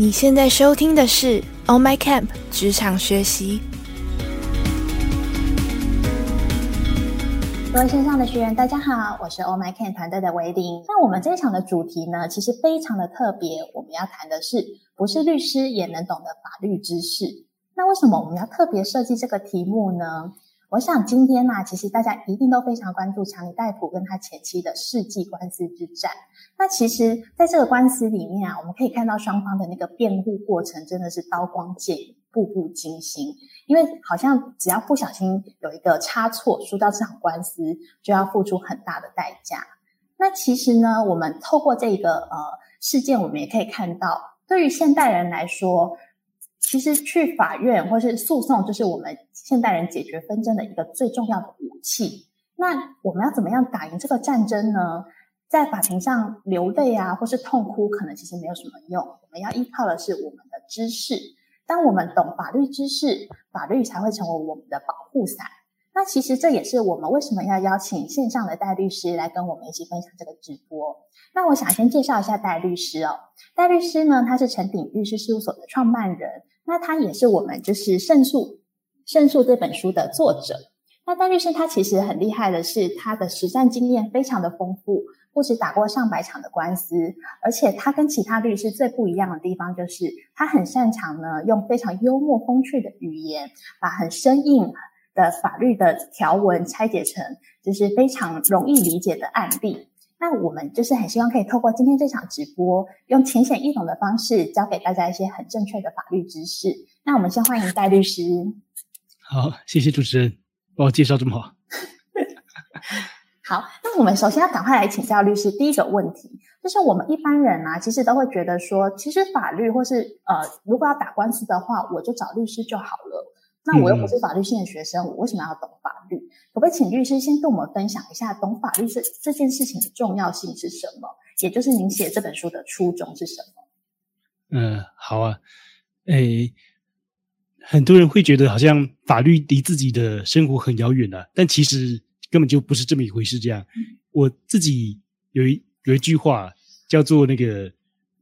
你现在收听的是《On My Camp》职场学习。各位线上的学员，大家好，我是 Oh My Camp 团队的维林。那我们这一场的主题呢，其实非常的特别，我们要谈的是不是律师也能懂得法律知识。那为什么我们要特别设计这个题目呢？我想今天呢，其实大家一定都非常关注查理戴普跟他前妻的世纪官司之战。那其实，在这个官司里面啊，我们可以看到双方的那个辩护过程真的是刀光剑影，步步惊心。因为好像只要不小心有一个差错，输掉这场官司，就要付出很大的代价。那其实呢，我们透过这个呃事件，我们也可以看到，对于现代人来说。其实去法院或是诉讼，就是我们现代人解决纷争的一个最重要的武器。那我们要怎么样打赢这个战争呢？在法庭上流泪啊，或是痛哭，可能其实没有什么用。我们要依靠的是我们的知识。当我们懂法律知识，法律才会成为我们的保护伞。那其实这也是我们为什么要邀请线上的戴律师来跟我们一起分享这个直播。那我想先介绍一下戴律师哦。戴律师呢，他是陈鼎律师事务所的创办人。那他也是我们就是《胜诉》《胜诉》这本书的作者。那戴律师他其实很厉害的是，他的实战经验非常的丰富，不止打过上百场的官司，而且他跟其他律师最不一样的地方就是，他很擅长呢用非常幽默风趣的语言，把很生硬的法律的条文拆解成就是非常容易理解的案例。那我们就是很希望可以透过今天这场直播，用浅显易懂的方式教给大家一些很正确的法律知识。那我们先欢迎戴律师。好，谢谢主持人帮我介绍这么好。好，那我们首先要赶快来请教律师第一个问题，就是我们一般人啊，其实都会觉得说，其实法律或是呃，如果要打官司的话，我就找律师就好了。那我又不是法律系的学生，我为什么要懂法律？可不可以请律师先跟我们分享一下，懂法律这这件事情的重要性是什么？也就是您写这本书的初衷是什么？嗯，好啊。诶，很多人会觉得好像法律离自己的生活很遥远啊，但其实根本就不是这么一回事。这样，我自己有一有一句话叫做那个：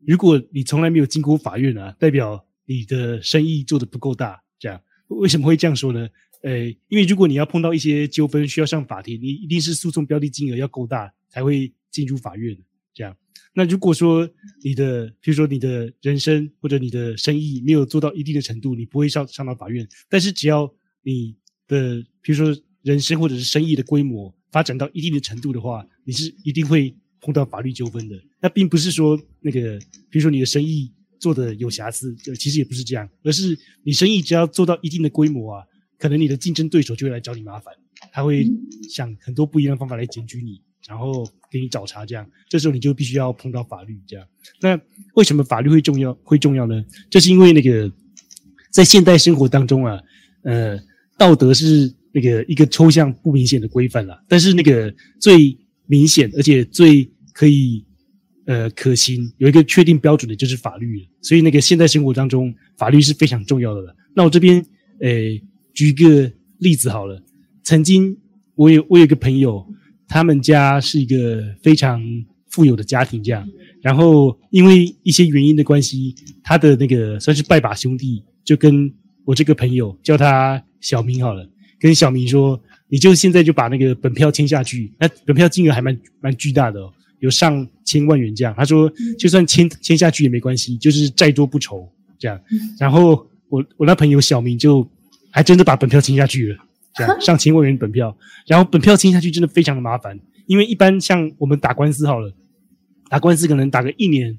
如果你从来没有经过法院啊，代表你的生意做的不够大。这样。为什么会这样说呢？呃，因为如果你要碰到一些纠纷需要上法庭，你一定是诉讼标的金额要够大才会进入法院。这样，那如果说你的，比如说你的人生或者你的生意没有做到一定的程度，你不会上上到法院。但是只要你的，比如说人生或者是生意的规模发展到一定的程度的话，你是一定会碰到法律纠纷的。那并不是说那个，比如说你的生意。做的有瑕疵，就其实也不是这样，而是你生意只要做到一定的规模啊，可能你的竞争对手就会来找你麻烦，他会想很多不一样的方法来检举你，然后给你找茬，这样，这时候你就必须要碰到法律，这样。那为什么法律会重要？会重要呢？就是因为那个在现代生活当中啊，呃，道德是那个一个抽象不明显的规范了，但是那个最明显而且最可以。呃，可行有一个确定标准的，就是法律。所以那个现代生活当中，法律是非常重要的了。那我这边，呃，举一个例子好了。曾经我有我有一个朋友，他们家是一个非常富有的家庭，这样。然后因为一些原因的关系，他的那个算是拜把兄弟，就跟我这个朋友叫他小明好了，跟小明说，你就现在就把那个本票签下去。那本票金额还蛮蛮巨大的哦。有上千万元这样，他说就算签签下去也没关系，就是债多不愁这样。然后我我那朋友小明就还真的把本票签下去了，这样 上千万元本票。然后本票签下去真的非常的麻烦，因为一般像我们打官司好了，打官司可能打个一年，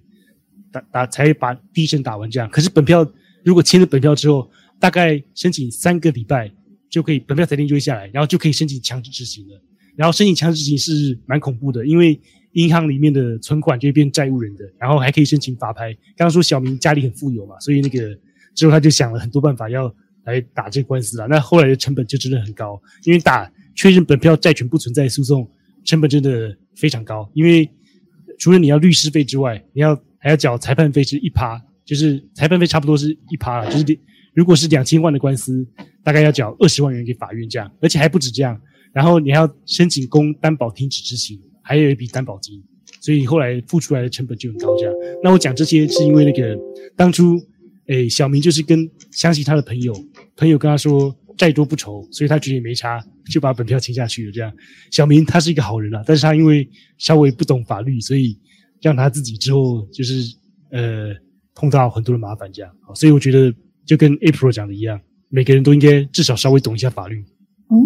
打打才把第一审打完这样。可是本票如果签了本票之后，大概申请三个礼拜就可以本票裁定就会下来，然后就可以申请强制执行了。然后申请强制执行是蛮恐怖的，因为银行里面的存款就会变债务人的，然后还可以申请法拍。刚刚说小明家里很富有嘛，所以那个之后他就想了很多办法要来打这个官司啊。那后来的成本就真的很高，因为打确认本票债权不存在诉讼成本真的非常高。因为除了你要律师费之外，你要还要缴裁判费是一趴，就是裁判费差不多是一趴。就是如果是两千万的官司，大概要缴二十万元给法院这样，而且还不止这样。然后你还要申请公担保停止执行。还有一笔担保金，所以后来付出来的成本就很高。这样，那我讲这些是因为那个当初，诶，小明就是跟相信他的朋友，朋友跟他说债多不愁，所以他觉得也没差，就把本票签下去了。这样，小明他是一个好人啊，但是他因为稍微不懂法律，所以让他自己之后就是呃碰到很多的麻烦。这样，所以我觉得就跟 April 讲的一样，每个人都应该至少稍微懂一下法律。嗯，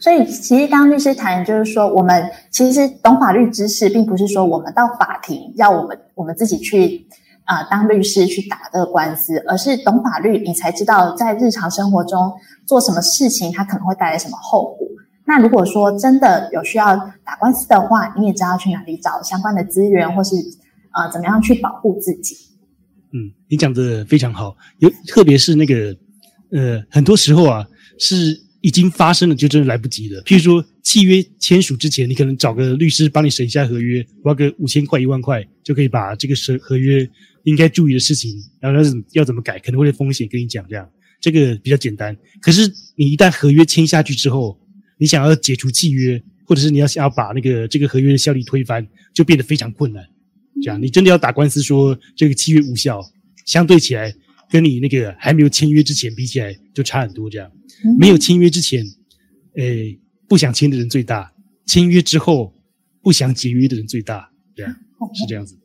所以其实刚刚律师谈就是说，我们其实懂法律知识，并不是说我们到法庭要我们我们自己去啊当律师去打这个官司，而是懂法律，你才知道在日常生活中做什么事情，它可能会带来什么后果。那如果说真的有需要打官司的话，你也知道去哪里找相关的资源，或是啊怎么样去保护自己。嗯，你讲的非常好，有特别是那个呃，很多时候啊是。已经发生了，就真的来不及了。譬如说，契约签署之前，你可能找个律师帮你审一下合约，花个五千块、一万块，就可以把这个审合约应该注意的事情，然后要怎要怎么改，可能会有风险跟你讲，这样这个比较简单。可是你一旦合约签下去之后，你想要解除契约，或者是你要想要把那个这个合约的效力推翻，就变得非常困难。这样，你真的要打官司说这个契约无效，相对起来，跟你那个还没有签约之前比起来，就差很多。这样。没有签约之前，诶，不想签的人最大；签约之后，不想解约的人最大。这样是这样子，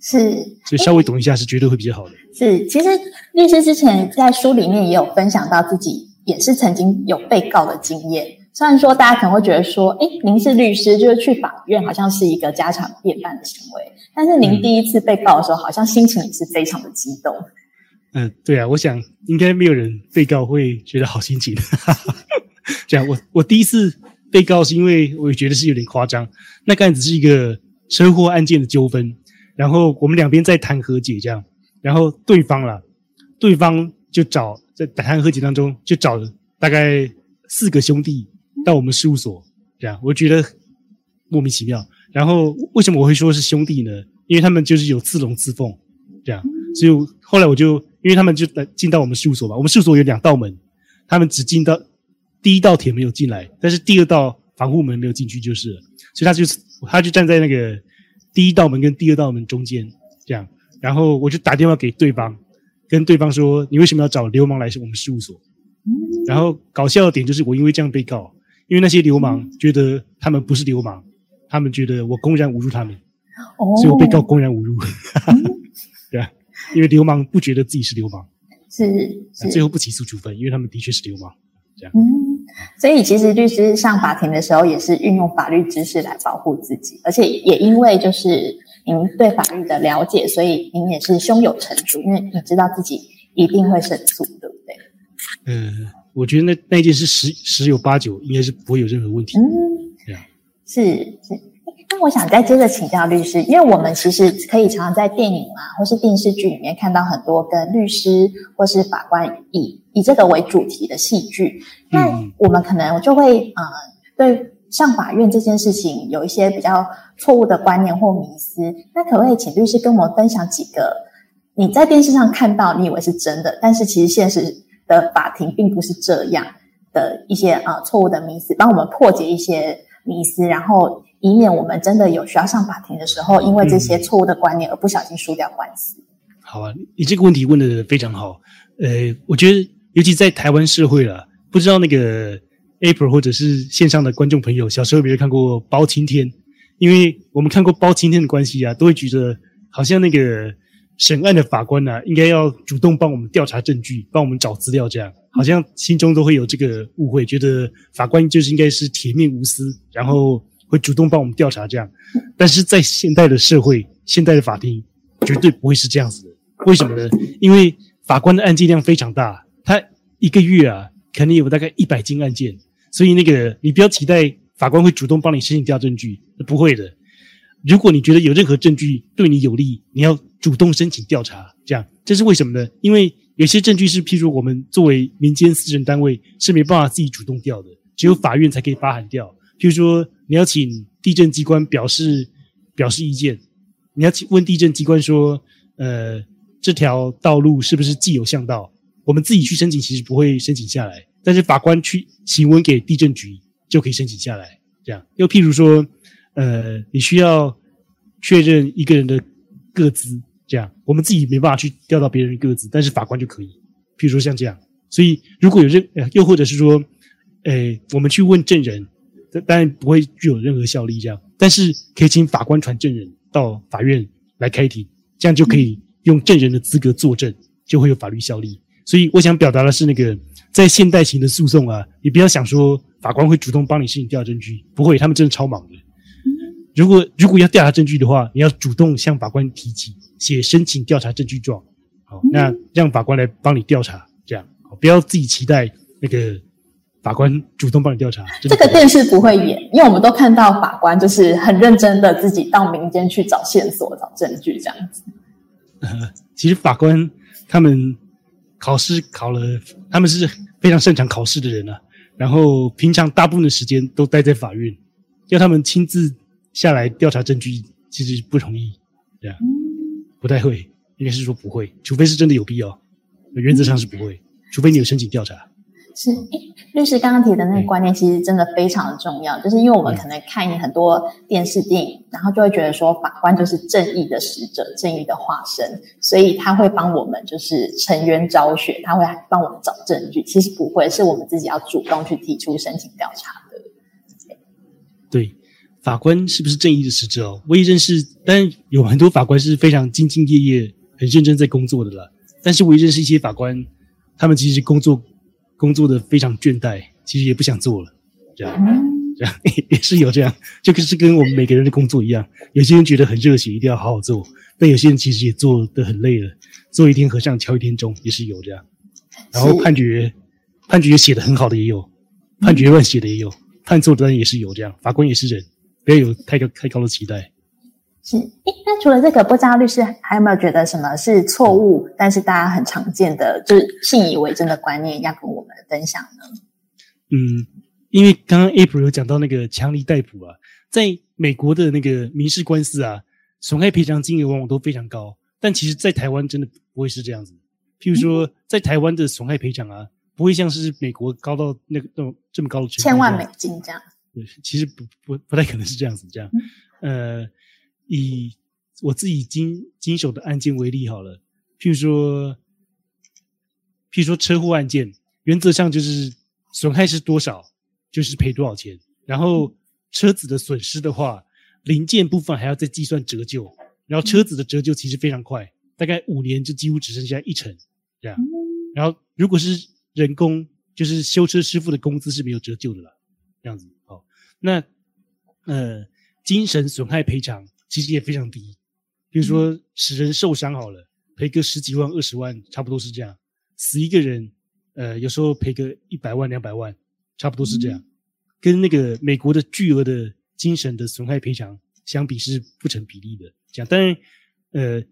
是，所以稍微懂一下是绝对会比较好的。是，其实律师之前在书里面也有分享到自己也是曾经有被告的经验。虽然说大家可能会觉得说，哎，您是律师，就是去法院好像是一个家常便饭的行为，但是您第一次被告的时候，好像心情也是非常的激动。嗯，对啊，我想应该没有人被告会觉得好心情。这样，我我第一次被告是因为我觉得是有点夸张。那个案子是一个车祸案件的纠纷，然后我们两边在谈和解，这样，然后对方啦，对方就找在谈和解当中就找了大概四个兄弟到我们事务所，这样，我觉得莫名其妙。然后为什么我会说是兄弟呢？因为他们就是有自龙自凤，这样，所以后来我就。因为他们就来进到我们事务所嘛，我们事务所有两道门，他们只进到第一道铁没有进来，但是第二道防护门没有进去就是了，所以他就他就站在那个第一道门跟第二道门中间这样，然后我就打电话给对方，跟对方说你为什么要找流氓来我们事务所？然后搞笑的点就是我因为这样被告，因为那些流氓觉得他们不是流氓，他们觉得我公然侮辱他们，所以我被告公然侮辱。因为流氓不觉得自己是流氓，是是，最后不起诉处分，因为他们的确是流氓，这样。嗯，所以其实律师上法庭的时候，也是运用法律知识来保护自己，而且也因为就是您对法律的了解，所以您也是胸有成竹，因为你知道自己一定会胜诉，对不对？嗯，我觉得那那件事十十有八九应该是不会有任何问题。嗯，这样是是。那我想再接着请教律师，因为我们其实可以常常在电影啊，或是电视剧里面看到很多跟律师或是法官以以这个为主题的戏剧。那我们可能就会呃，对上法院这件事情有一些比较错误的观念或迷思。那可不可以请律师跟我们分享几个你在电视上看到你以为是真的，但是其实现实的法庭并不是这样的一些啊错误的迷思，帮我们破解一些迷思，然后。以免我们真的有需要上法庭的时候，因为这些错误的观念而不小心输掉官司。好啊，你这个问题问的非常好。呃，我觉得尤其在台湾社会了，不知道那个 April 或者是线上的观众朋友，小时候有没有看过包青天？因为我们看过包青天的关系啊，都会觉得好像那个审案的法官呢，应该要主动帮我们调查证据，帮我们找资料，这样好像心中都会有这个误会，觉得法官就是应该是铁面无私，然后。会主动帮我们调查这样，但是在现代的社会，现代的法庭绝对不会是这样子的。为什么呢？因为法官的案件量非常大，他一个月啊，肯定有大概一百件案件，所以那个你不要期待法官会主动帮你申请调证据，不会的。如果你觉得有任何证据对你有利，你要主动申请调查，这样这是为什么呢？因为有些证据是，譬如我们作为民间私人单位是没办法自己主动调的，只有法院才可以发函调。譬如说。你要请地震机关表示表示意见，你要请问地震机关说，呃，这条道路是不是既有巷道？我们自己去申请其实不会申请下来，但是法官去请问给地震局就可以申请下来。这样又譬如说，呃，你需要确认一个人的个资，这样我们自己没办法去调到别人的个子，但是法官就可以。譬如说像这样，所以如果有任，呃又或者是说，诶，我们去问证人，当然不会具有任何效力，这样，但是可以请法官传证人到法院来开庭，这样就可以用证人的资格作证，就会有法律效力。所以我想表达的是，那个在现代型的诉讼啊，你不要想说法官会主动帮你申请调证据，不会，他们真的超忙的。如果如果要调查证据的话，你要主动向法官提起，写申请调查证据状，好，那让法官来帮你调查，这样，不要自己期待那个法官主动帮你调查。这个电视不会演，因为我们都看到法官就是很认真的自己到民间去找线索、找证据这样子。呃 其实法官他们考试考了，他们是非常擅长考试的人啊，然后平常大部分的时间都待在法院，要他们亲自。下来调查证据其实不容易，这样不太会，应该是说不会，除非是真的有必要，原则上是不会，除非你有申请调查。是，律师刚刚提的那个观念其实真的非常的重要，就是因为我们可能看很多电视电影，然后就会觉得说法官就是正义的使者，正义的化身，所以他会帮我们就是沉冤昭雪，他会帮我们找证据。其实不会，是我们自己要主动去提出申请调查的。对。法官是不是正义的使者哦？我也认识，但有很多法官是非常兢兢业业、很认真在工作的了。但是我也认识一些法官，他们其实工作工作的非常倦怠，其实也不想做了。这样，这样 也是有这样，就是跟我们每个人的工作一样。有些人觉得很热血，一定要好好做；但有些人其实也做的很累了，做一天和尚敲一天钟，也是有这样。然后判决判决写的很好的也有，判决乱写的也有，判错的也是有这样。法官也是人。不要有太高太高的期待。是，诶，那除了这个，不知道律师还有没有觉得什么是错误，但是大家很常见的，就是信以为真的观念，要跟我们分享呢？嗯，因为刚刚 April 有讲到那个强力逮捕啊，在美国的那个民事官司啊，损害赔偿金额往往都非常高，但其实，在台湾真的不会是这样子。譬如说，在台湾的损害赔偿啊，不会像是美国高到那个那种这么高的千万美金这样。其实不不不太可能是这样子，这样，呃，以我自己经经手的案件为例好了，譬如说，譬如说车祸案件，原则上就是损害是多少，就是赔多少钱。然后车子的损失的话，零件部分还要再计算折旧，然后车子的折旧其实非常快，大概五年就几乎只剩下一成这样。然后如果是人工，就是修车师傅的工资是没有折旧的了，这样子。那，呃，精神损害赔偿其实也非常低，比如说使人受伤好了，赔个十几万、二十万，差不多是这样；死一个人，呃，有时候赔个一百万、两百万，差不多是这样。跟那个美国的巨额的精神的损害赔偿相比是不成比例的。这样，当然，呃，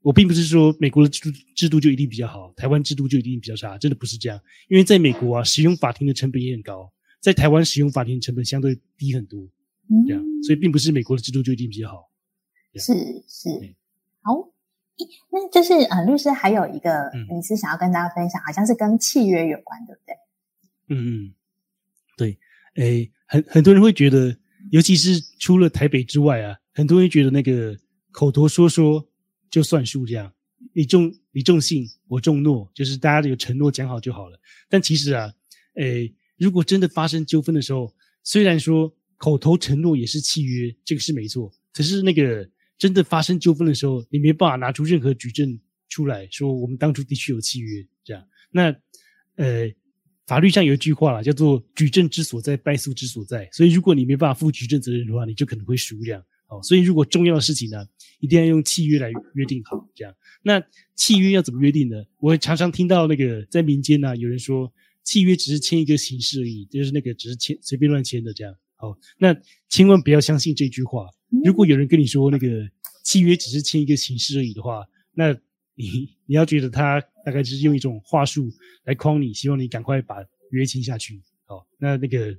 我并不是说美国的制度制度就一定比较好，台湾制度就一定比较差，真的不是这样。因为在美国啊，使用法庭的成本也很高。在台湾使用法庭成本相对低很多，嗯这样，所以并不是美国的制度就一定比较好。是是，好，那就是呃，律师还有一个，你是想要跟大家分享，好像是跟契约有关，对不对？嗯嗯，对，诶，很很多人会觉得，尤其是除了台北之外啊，很多人觉得那个口头说说就算数，这样你重你重信，我重诺，就是大家有承诺讲好就好了。但其实啊，诶。如果真的发生纠纷的时候，虽然说口头承诺也是契约，这个是没错。可是那个真的发生纠纷的时候，你没办法拿出任何举证出来说我们当初的确有契约。这样，那呃，法律上有一句话啦，叫做“举证之所在，败诉之所在”。所以，如果你没办法负举证责任的话，你就可能会输。这样，哦，所以如果重要的事情呢，一定要用契约来约定好。这样，那契约要怎么约定呢？我常常听到那个在民间呢，有人说。契约只是签一个形式而已，就是那个只是签随便乱签的这样。好，那千万不要相信这句话。如果有人跟你说那个契约只是签一个形式而已的话，那你 你要觉得他大概就是用一种话术来框你，希望你赶快把约签下去。好，那那个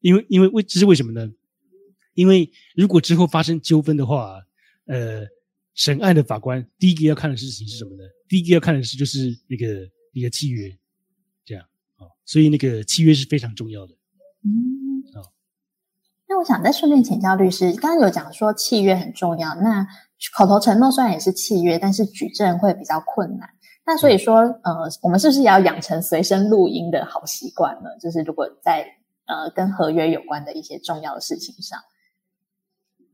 因为因为为这是为什么呢？因为如果之后发生纠纷的话，呃，审案的法官第一个要看的事情是什么呢？第一个要看的是就是那个你的契约。所以那个契约是非常重要的。嗯，好，那我想再顺便请教律师，刚刚有讲说契约很重要，那口头承诺虽然也是契约，但是举证会比较困难。那所以说，呃，我们是不是也要养成随身录音的好习惯呢？就是如果在呃跟合约有关的一些重要的事情上，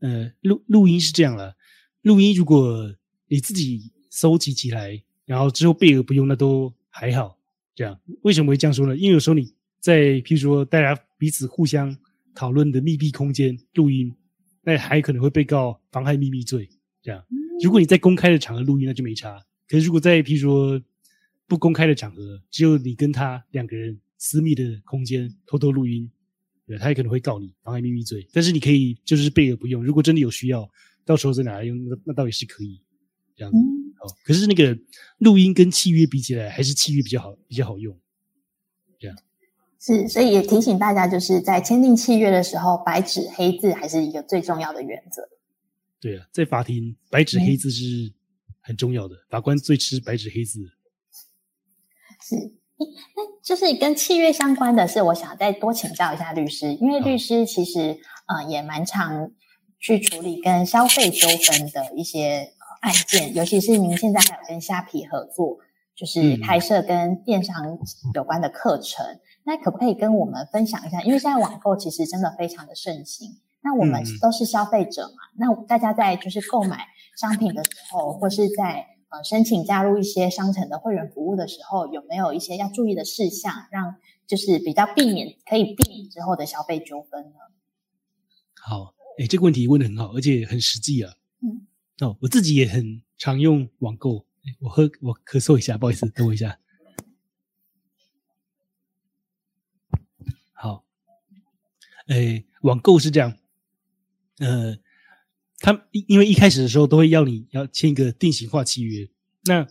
呃，录录音是这样了，录音如果你自己收集起来，然后之后备而不用，那都还好。这样为什么会这样说呢？因为有时候你在譬如说大家彼此互相讨论的密闭空间录音，那还可能会被告妨害秘密罪。这样，如果你在公开的场合录音，那就没差。可是，如果在譬如说不公开的场合，只有你跟他两个人私密的空间偷偷录音，对，他也可能会告你妨害秘密罪。但是你可以就是备而不用，如果真的有需要，到时候再拿来用，那那倒也是可以这样子。哦，可是那个录音跟契约比起来，还是契约比较好，比较好用。这样是，所以也提醒大家，就是在签订契约的时候，白纸黑字还是一个最重要的原则。对啊，在法庭白纸黑字是。很重要的，法官最吃白纸黑字。是，那就是跟契约相关的是，我想再多请教一下律师，因为律师其实呃也蛮常去处理跟消费纠纷的一些案件，尤其是您现在还有跟虾皮合作，就是开设跟电商有关的课程，那可不可以跟我们分享一下？因为现在网购其实真的非常的盛行，那我们都是消费者嘛，那大家在就是购买。商品的时候，或是在呃申请加入一些商城的会员服务的时候，有没有一些要注意的事项，让就是比较避免可以避免之后的消费纠纷呢？好，哎，这个问题问的很好，而且很实际啊。哦，我自己也很常用网购。我喝，我咳嗽一下，不好意思，等我一下。好，哎，网购是这样，呃。他因为一开始的时候都会要你要签一个定型化契约。那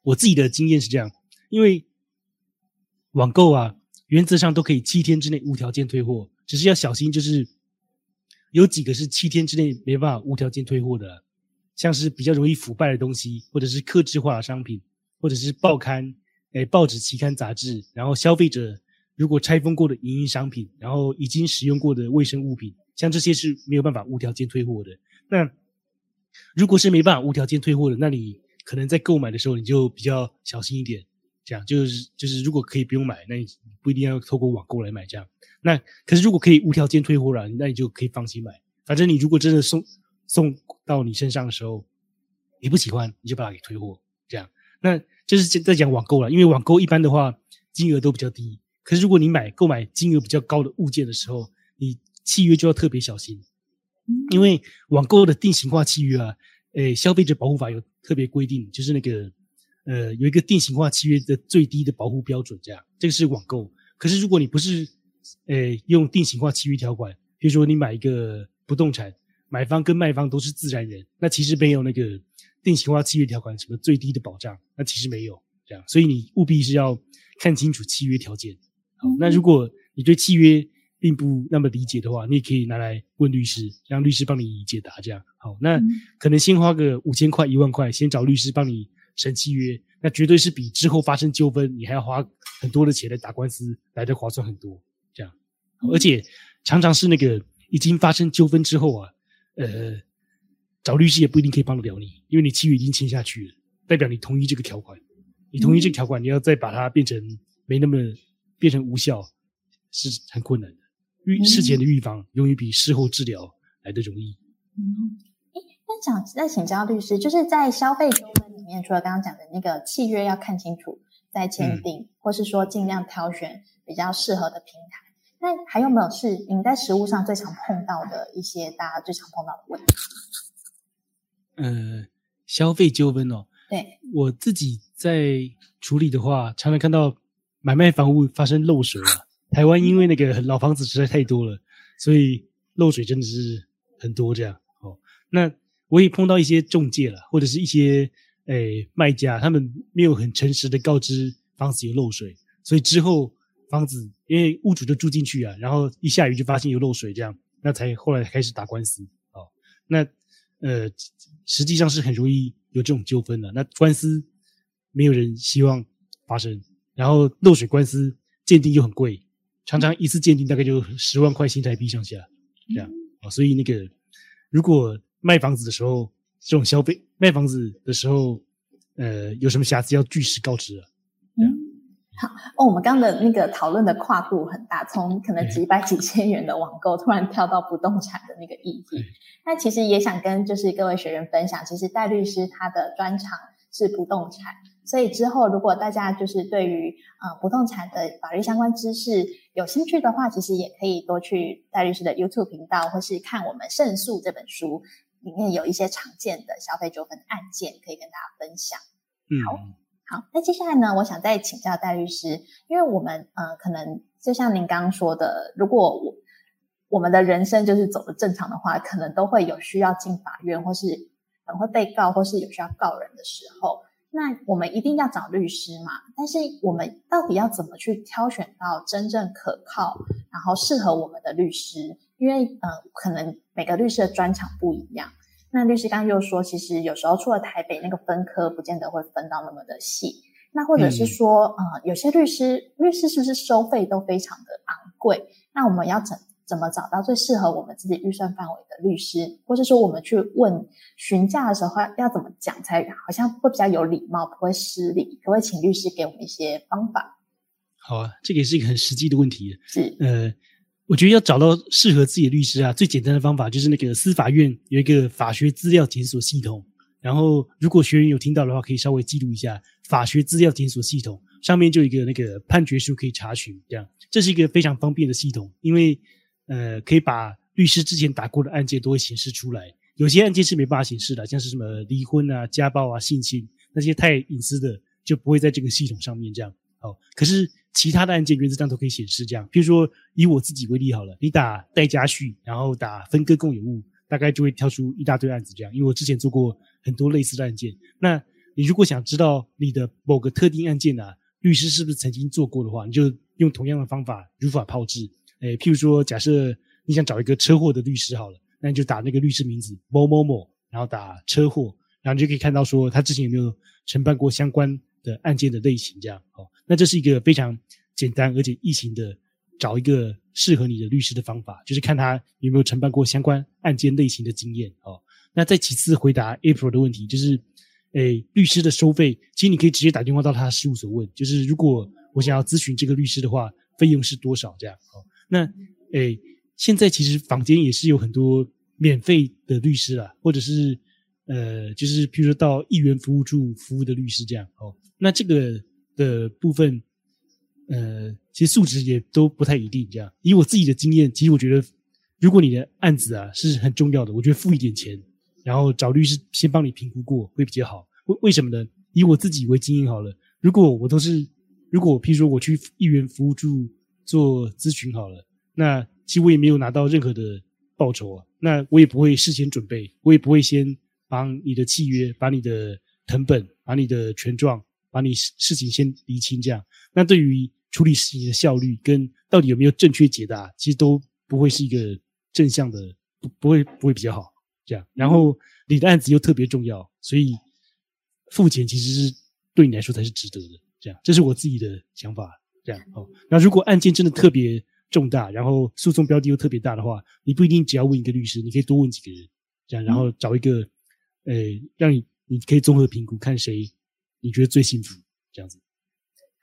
我自己的经验是这样，因为网购啊，原则上都可以七天之内无条件退货，只是要小心，就是有几个是七天之内没办法无条件退货的，像是比较容易腐败的东西，或者是克制化的商品，或者是报刊、诶报纸、期刊、杂志，然后消费者如果拆封过的影音商品，然后已经使用过的卫生物品。像这些是没有办法无条件退货的。那如果是没办法无条件退货的，那你可能在购买的时候你就比较小心一点。这样就是就是，如果可以不用买，那你不一定要透过网购来买。这样，那可是如果可以无条件退货了，那你就可以放心买。反正你如果真的送送到你身上的时候，你不喜欢，你就把它给退货。这样，那就是在讲网购了。因为网购一般的话金额都比较低，可是如果你买购买金额比较高的物件的时候，你契约就要特别小心，因为网购的定型化契约啊，诶，消费者保护法有特别规定，就是那个呃，有一个定型化契约的最低的保护标准，这样，这个是网购。可是如果你不是诶用定型化契约条款，比如说你买一个不动产，买方跟卖方都是自然人，那其实没有那个定型化契约条款什么最低的保障，那其实没有这样，所以你务必是要看清楚契约条件。好，那如果你对契约，并不那么理解的话，你也可以拿来问律师，让律师帮你解答。这样好，那可能先花个五千块、一万块，先找律师帮你审契约，那绝对是比之后发生纠纷，你还要花很多的钱来打官司来的划算很多。这样，而且常常是那个已经发生纠纷之后啊，呃，找律师也不一定可以帮得了你，因为你契约已经签下去了，代表你同意这个条款，你同意这个条款，你要再把它变成没那么变成无效，是很困难的。预事前的预防永远比事后治疗来的容易。嗯，那想再请教律师，就是在消费纠纷里面，除了刚刚讲的那个契约要看清楚再签订，或是说尽量挑选比较适合的平台，那还有没有是您在食物上最常碰到的一些大家最常碰到的问题？呃，消费纠纷哦，对我自己在处理的话，常常看到买卖房屋发生漏水啊。台湾因为那个老房子实在太多了，所以漏水真的是很多这样。哦，那我也碰到一些中介了，或者是一些诶卖家，他们没有很诚实的告知房子有漏水，所以之后房子因为屋主就住进去啊，然后一下雨就发现有漏水，这样那才后来开始打官司。哦，那呃实际上是很容易有这种纠纷的。那官司没有人希望发生，然后漏水官司鉴定又很贵。常常一次鉴定大概就十万块新台币上下，这样啊。所以那个如果卖房子的时候，这种消费卖房子的时候，呃，有什么瑕疵要据实告知啊。好 哦，我们刚刚的那个讨论的跨度很大，从可能几百几千元的网购，突然跳到不动产的那个议题。那其实也想跟就是各位学员分享，其实戴律师他的专长是不动产，所以之后如果大家就是对于呃不动产的法律相关知识有兴趣的话，其实也可以多去戴律师的 YouTube 频道，或是看我们《胜诉》这本书里面有一些常见的消费纠纷案件可以跟大家分享。好。好，那接下来呢？我想再请教戴律师，因为我们呃，可能就像您刚刚说的，如果我我们的人生就是走的正常的话，可能都会有需要进法院，或是可能会被告，或是有需要告人的时候，那我们一定要找律师嘛？但是我们到底要怎么去挑选到真正可靠，然后适合我们的律师？因为呃，可能每个律师的专长不一样。那律师刚刚又说，其实有时候除了台北那个分科，不见得会分到那么的细。那或者是说，呃，有些律师，律师是不是收费都非常的昂贵？那我们要怎怎么找到最适合我们自己预算范围的律师？或者说，我们去问询价的时候，要怎么讲才好像会比较有礼貌，不会失礼？可不可以请律师给我们一些方法？好啊，这个也是一个很实际的问题。是，呃。我觉得要找到适合自己的律师啊，最简单的方法就是那个司法院有一个法学资料检索系统。然后，如果学员有听到的话，可以稍微记录一下法学资料检索系统上面就有一个那个判决书可以查询。这样，这是一个非常方便的系统，因为呃，可以把律师之前打过的案件都会显示出来。有些案件是没办法显示的，像是什么离婚啊、家暴啊、性侵那些太隐私的，就不会在这个系统上面这样。好，可是。其他的案件原则上都可以显示这样，比如说以我自己为例好了，你打代家序，然后打分割共有物，大概就会跳出一大堆案子这样。因为我之前做过很多类似的案件，那你如果想知道你的某个特定案件啊，律师是不是曾经做过的话，你就用同样的方法如法炮制。诶，譬如说，假设你想找一个车祸的律师好了，那你就打那个律师名字某某某，然后打车祸，然后你就可以看到说他之前有没有承办过相关。的案件的类型，这样哦，那这是一个非常简单而且易行的找一个适合你的律师的方法，就是看他有没有承办过相关案件类型的经验哦。那再其次回答 April 的问题，就是诶，律师的收费，其实你可以直接打电话到他事务所问，就是如果我想要咨询这个律师的话，费用是多少？这样哦。那诶，现在其实坊间也是有很多免费的律师啊，或者是呃，就是譬如说到议员服务处服务的律师这样哦。那这个的部分，呃，其实素质也都不太一定。这样，以我自己的经验，其实我觉得，如果你的案子啊是很重要的，我觉得付一点钱，然后找律师先帮你评估过会比较好。为为什么呢？以我自己为经验好了，如果我都是，如果譬如说我去议员服务处做咨询好了，那其实我也没有拿到任何的报酬啊，那我也不会事先准备，我也不会先帮你的契约，把你的成本，把你的权状。把你事情先厘清，这样，那对于处理事情的效率跟到底有没有正确解答，其实都不会是一个正向的，不不会不会比较好，这样。然后你的案子又特别重要，所以付钱其实是对你来说才是值得的，这样。这是我自己的想法，这样。哦，那如果案件真的特别重大，然后诉讼标的又特别大的话，你不一定只要问一个律师，你可以多问几个人，这样，然后找一个，呃，让你你可以综合评估，看谁。你觉得最幸福这样子？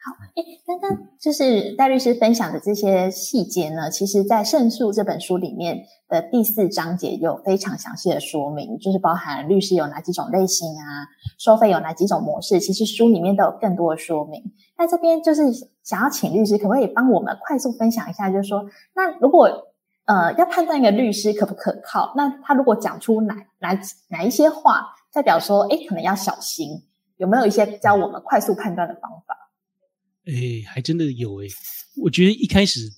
好，哎，刚刚就是戴律师分享的这些细节呢，其实，在《胜诉》这本书里面的第四章节有非常详细的说明，就是包含律师有哪几种类型啊，收费有哪几种模式，其实书里面都有更多的说明。那这边就是想要请律师，可不可以帮我们快速分享一下？就是说，那如果呃要判断一个律师可不可靠，那他如果讲出哪哪哪一些话，代表说，哎，可能要小心。有没有一些教我们快速判断的方法？哎，还真的有哎。我觉得一开始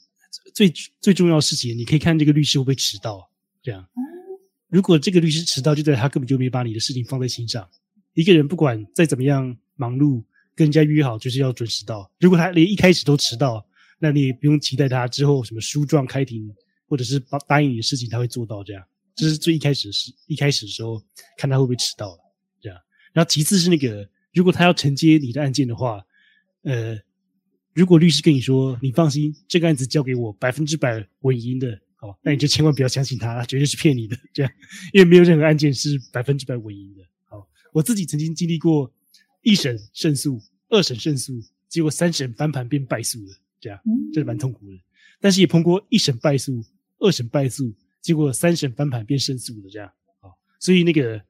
最最重要的事情，你可以看这个律师会不会迟到。这样，如果这个律师迟到，就代表他根本就没把你的事情放在心上。一个人不管再怎么样忙碌，跟人家约好就是要准时到。如果他连一开始都迟到，那你也不用期待他之后什么书状开庭，或者是答答应你的事情他会做到。这样，这是最一开始的事。一开始的时候，看他会不会迟到了。这样然后其次是那个，如果他要承接你的案件的话，呃，如果律师跟你说你放心，这个案子交给我，百分之百稳赢的，好，那你就千万不要相信他，绝对是骗你的。这样，因为没有任何案件是百分之百稳赢的。好，我自己曾经经历过一审胜诉、二审胜诉，结果三审翻盘变败诉了，这样，这是蛮痛苦的。但是也碰过一审败诉、二审败诉，结果三审翻盘变胜诉的，这样。好，所以那个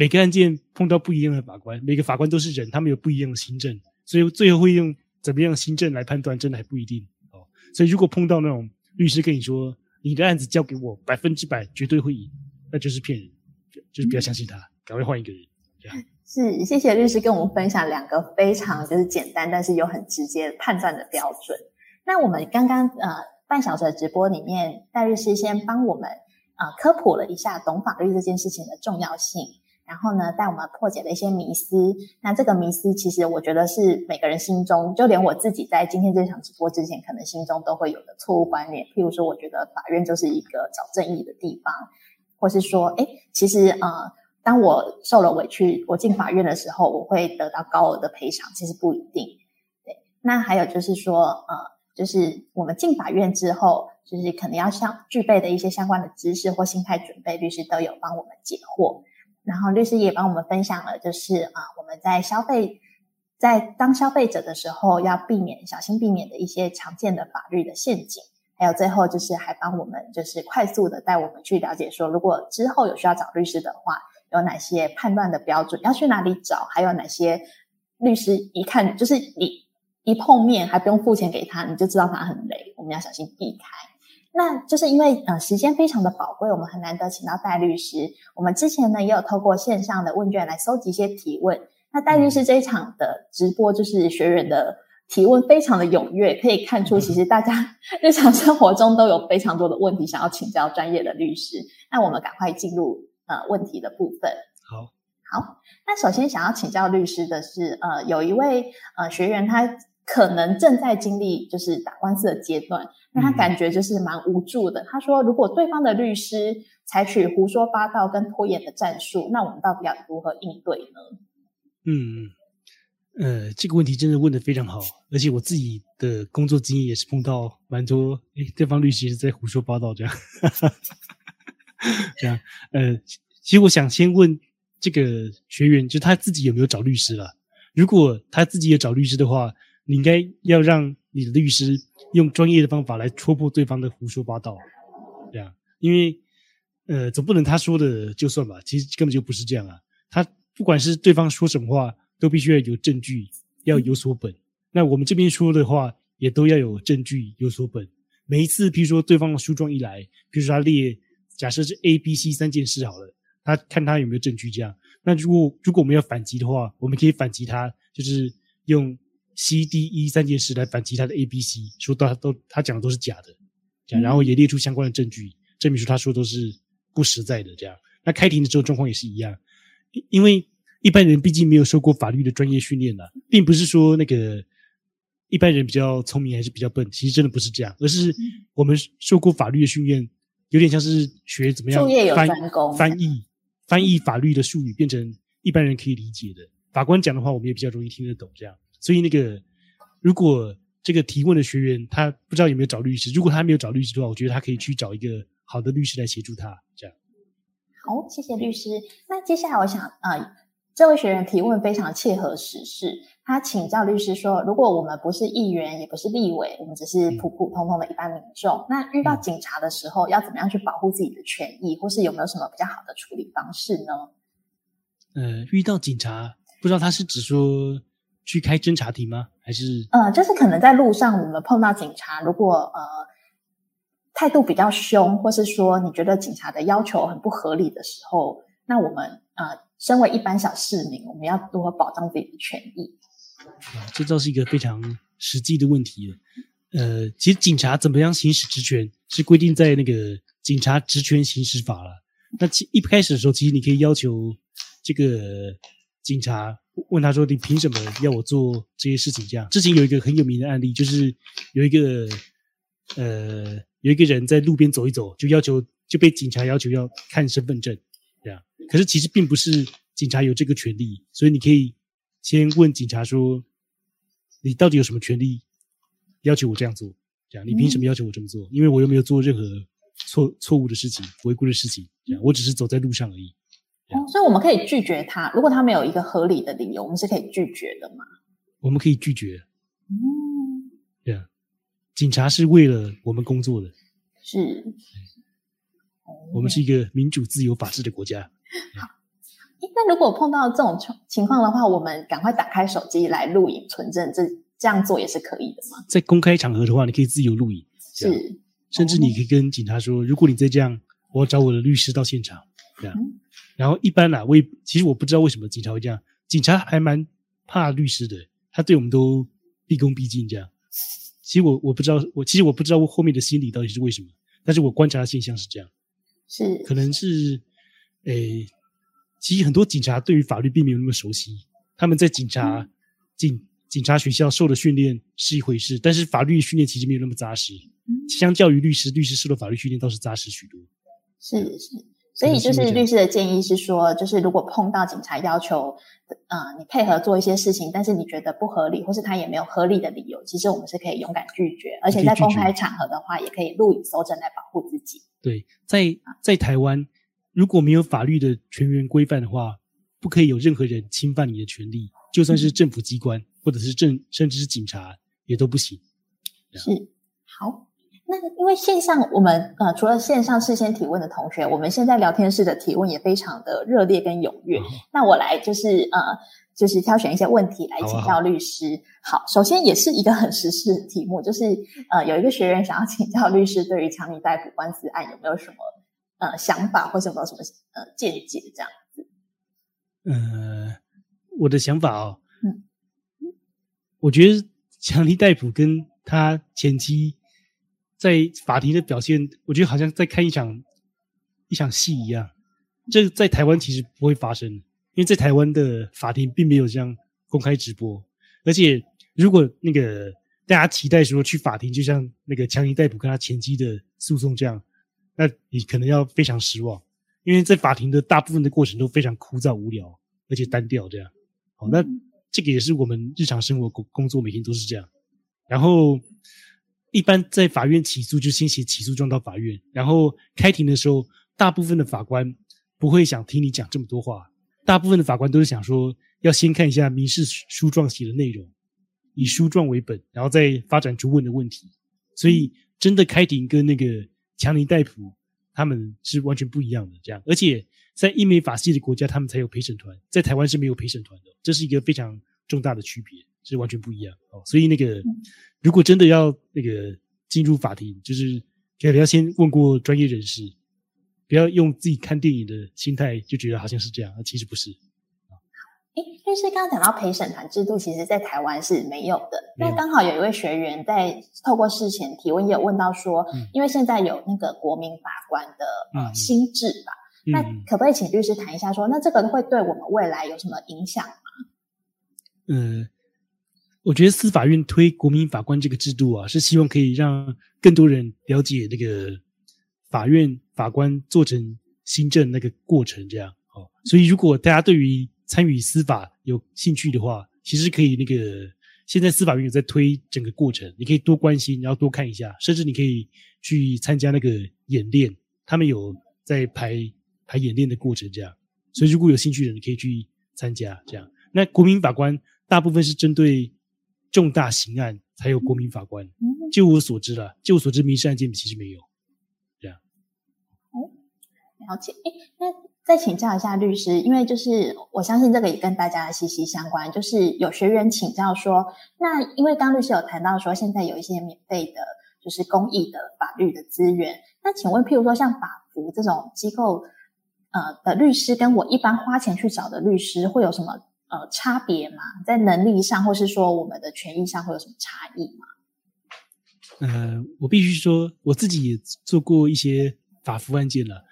每个案件碰到不一样的法官，每个法官都是人，他们有不一样的心证，所以最后会用怎么样心证来判断，真的还不一定。哦，所以如果碰到那种律师跟你说你的案子交给我，百分之百绝对会赢，那就是骗人，就是不要相信他，赶快换一个人。是谢谢律师跟我们分享两个非常就是简单，但是又很直接判断的标准。那我们刚刚呃半小时的直播里面，戴律师先帮我们啊科普了一下懂法律这件事情的重要性，然后呢带我们破解了一些迷思。那这个迷思其实我觉得是每个人心中，就连我自己在今天这场直播之前，可能心中都会有的错误观念。譬如说，我觉得法院就是一个找正义的地方，或是说，哎，其实呃，当我受了委屈，我进法院的时候，我会得到高额的赔偿，其实不一定。对，那还有就是说，呃。就是我们进法院之后，就是可能要相具备的一些相关的知识或心态准备，律师都有帮我们解惑。然后律师也帮我们分享了，就是啊，我们在消费在当消费者的时候要避免小心避免的一些常见的法律的陷阱。还有最后就是还帮我们就是快速的带我们去了解说，如果之后有需要找律师的话，有哪些判断的标准，要去哪里找，还有哪些律师一看就是你。一碰面还不用付钱给他，你就知道他很累，我们要小心避开。那就是因为呃时间非常的宝贵，我们很难得请到戴律师。我们之前呢也有透过线上的问卷来搜集一些提问。那戴律师这一场的直播，就是学员的提问非常的踊跃，可以看出其实大家 日常生活中都有非常多的问题想要请教专业的律师。那我们赶快进入呃问题的部分。好，好。那首先想要请教律师的是，呃，有一位呃学员他。可能正在经历就是打官司的阶段，那他感觉就是蛮无助的。他说：“如果对方的律师采取胡说八道跟拖延的战术，那我们到底要如何应对呢？”嗯，呃，这个问题真的问的非常好，而且我自己的工作经验也是碰到蛮多，哎，对方律师在胡说八道这样，这样，呃，其实我想先问这个学员，就他自己有没有找律师了？如果他自己也找律师的话。你应该要让你的律师用专业的方法来戳破对方的胡说八道，这样，因为呃，总不能他说的就算吧，其实根本就不是这样啊。他不管是对方说什么话，都必须要有证据，要有所本。那我们这边说的话，也都要有证据，有所本。每一次，比如说对方的诉状一来，比如说他列假设是 A、B、C 三件事好了，他看他有没有证据这样。那如果如果我们要反击的话，我们可以反击他，就是用。C、D、E 三件事来反击他的 A、B、C，说他都他讲的都是假的，这样，然后也列出相关的证据，证明说他说都是不实在的，这样。那开庭的时候状况也是一样，因为一般人毕竟没有受过法律的专业训练了，并不是说那个一般人比较聪明还是比较笨，其实真的不是这样，而是我们受过法律的训练，有点像是学怎么样翻翻译翻译法律的术语变成一般人可以理解的，法官讲的话我们也比较容易听得懂，这样。所以那个，如果这个提问的学员他不知道有没有找律师，如果他没有找律师的话，我觉得他可以去找一个好的律师来协助他。这样。好，谢谢律师。那接下来我想，呃，这位学员提问非常切合时事，他请教律师说，如果我们不是议员，也不是立委，我们只是普普通通的一般民众，那遇到警察的时候，要怎么样去保护自己的权益，或是有没有什么比较好的处理方式呢？呃，遇到警察，不知道他是指说。去开侦查庭吗？还是呃，就是可能在路上我们碰到警察，如果呃态度比较凶，或是说你觉得警察的要求很不合理的时候，那我们呃身为一般小市民，我们要如何保障自己的权益？啊，这倒是一个非常实际的问题。呃，其实警察怎么样行使职权，是规定在那个《警察职权行使法》了。那其一开始的时候，其实你可以要求这个警察。问他说：“你凭什么要我做这些事情？”这样，之前有一个很有名的案例，就是有一个呃，有一个人在路边走一走，就要求就被警察要求要看身份证，这样。可是其实并不是警察有这个权利，所以你可以先问警察说：“你到底有什么权利要求我这样做？这样，你凭什么要求我这么做？因为我又没有做任何错错误的事情、违规的事情，这样我只是走在路上而已。哦，所以我们可以拒绝他，如果他没有一个合理的理由，我们是可以拒绝的嘛？我们可以拒绝，嗯，对啊，警察是为了我们工作的，是。我们是一个民主、自由、法治的国家。好那如果碰到这种情情况的话，我们赶快打开手机来录影存证，这这样做也是可以的吗？在公开场合的话，你可以自由录影，是，甚至你可以跟警察说，如果你再这样，我要找我的律师到现场，这样。嗯然后一般啦，我也其实我不知道为什么警察会这样，警察还蛮怕律师的，他对我们都毕恭毕敬这样。其实我我不知道，我其实我不知道后面的心理到底是为什么，但是我观察的现象是这样，是，可能是，诶，其实很多警察对于法律并没有那么熟悉，他们在警察、警警察学校受的训练是一回事，但是法律训练其实没有那么扎实。嗯相较于律师，律师受的法律训练倒是扎实许多。是是，所以就是律师的建议是说，就是如果碰到警察要求，呃，你配合做一些事情，但是你觉得不合理，或是他也没有合理的理由，其实我们是可以勇敢拒绝，而且在公开场合的话，也可以录影搜证来保护自己。对，在在台湾，如果没有法律的全员规范的话，不可以有任何人侵犯你的权利，就算是政府机关或者是政甚至是警察也都不行。是好。那因为线上我们呃除了线上事先提问的同学，我们现在聊天室的提问也非常的热烈跟踊跃。哦那我来就是呃就是挑选一些问题来请教律师。好，首先也是一个很时事的题目，就是呃有一个学员想要请教律师对于强尼逮捕官司案有没有什么呃想法，或者有没有什么呃见解这样子？呃，我的想法哦，嗯，我觉得强尼逮捕跟他前妻在法庭的表现，我觉得好像在看一场一场戏一样。这在台湾其实不会发生，因为在台湾的法庭并没有这样公开直播，而且如果那个大家期待说去法庭，就像那个强尼戴普跟他前妻的诉讼这样，那你可能要非常失望。因为在法庭的大部分的过程都非常枯燥无聊，而且单调这样。好，那这个也是我们日常生活工工作每天都是这样。然后一般在法院起诉就先写起诉状到法院，然后开庭的时候，大部分的法官不会想听你讲这么多话，大部分的法官都是想说要先看一下民事书状写的内容，以书状为本，然后再发展出问的问题。所以真的开庭跟那个强尼戴普他们是完全不一样的，这样，而且在英美法系的国家，他们才有陪审团，在台湾是没有陪审团的，这是一个非常重大的区别，是完全不一样哦。所以那个，如果真的要那个进入法庭，就是可能要先问过专业人士，不要用自己看电影的心态就觉得好像是这样，其实不是。诶，律师刚刚讲到陪审团制度，其实在台湾是没有的。那刚好有一位学员在透过事前提问，也有问到说，嗯因为现在有那个国民法官的呃嗯嗯新制吧，那嗯可不可以请律师谈一下说，那这个会对我们未来有什么影响吗？呃，我觉得司法院推国民法官这个制度啊，是希望可以让更多人了解那个法院法官做成新政那个过程，这样哦。所以，如果大家对于参与司法有兴趣的话，其实可以那个现在司法院有在推整个过程，你可以多关心，然后多看一下，甚至你可以去参加那个演练，他们有在排排演练的过程，这样。所以，如果有兴趣的，你可以去参加这样。那国民法官大部分是针对重大刑案才有国民法官。嗯，就我所知了，就我所知，民事案件其实没有。这样。哦了解。诶，那再请教一下律师，因为就是我相信这个也跟大家息息相关，就是有学员请教说，那因为刚律师有谈到说，现在有一些免费的，就是公益的法律的资源，那请问，譬如说像法服这种机构，呃的律师，跟我一般花钱去找的律师会有什么呃差别吗？在能力上，或是说我们的权益上会有什么差异吗？呃，我必须说，我自己也做过一些法服案件了。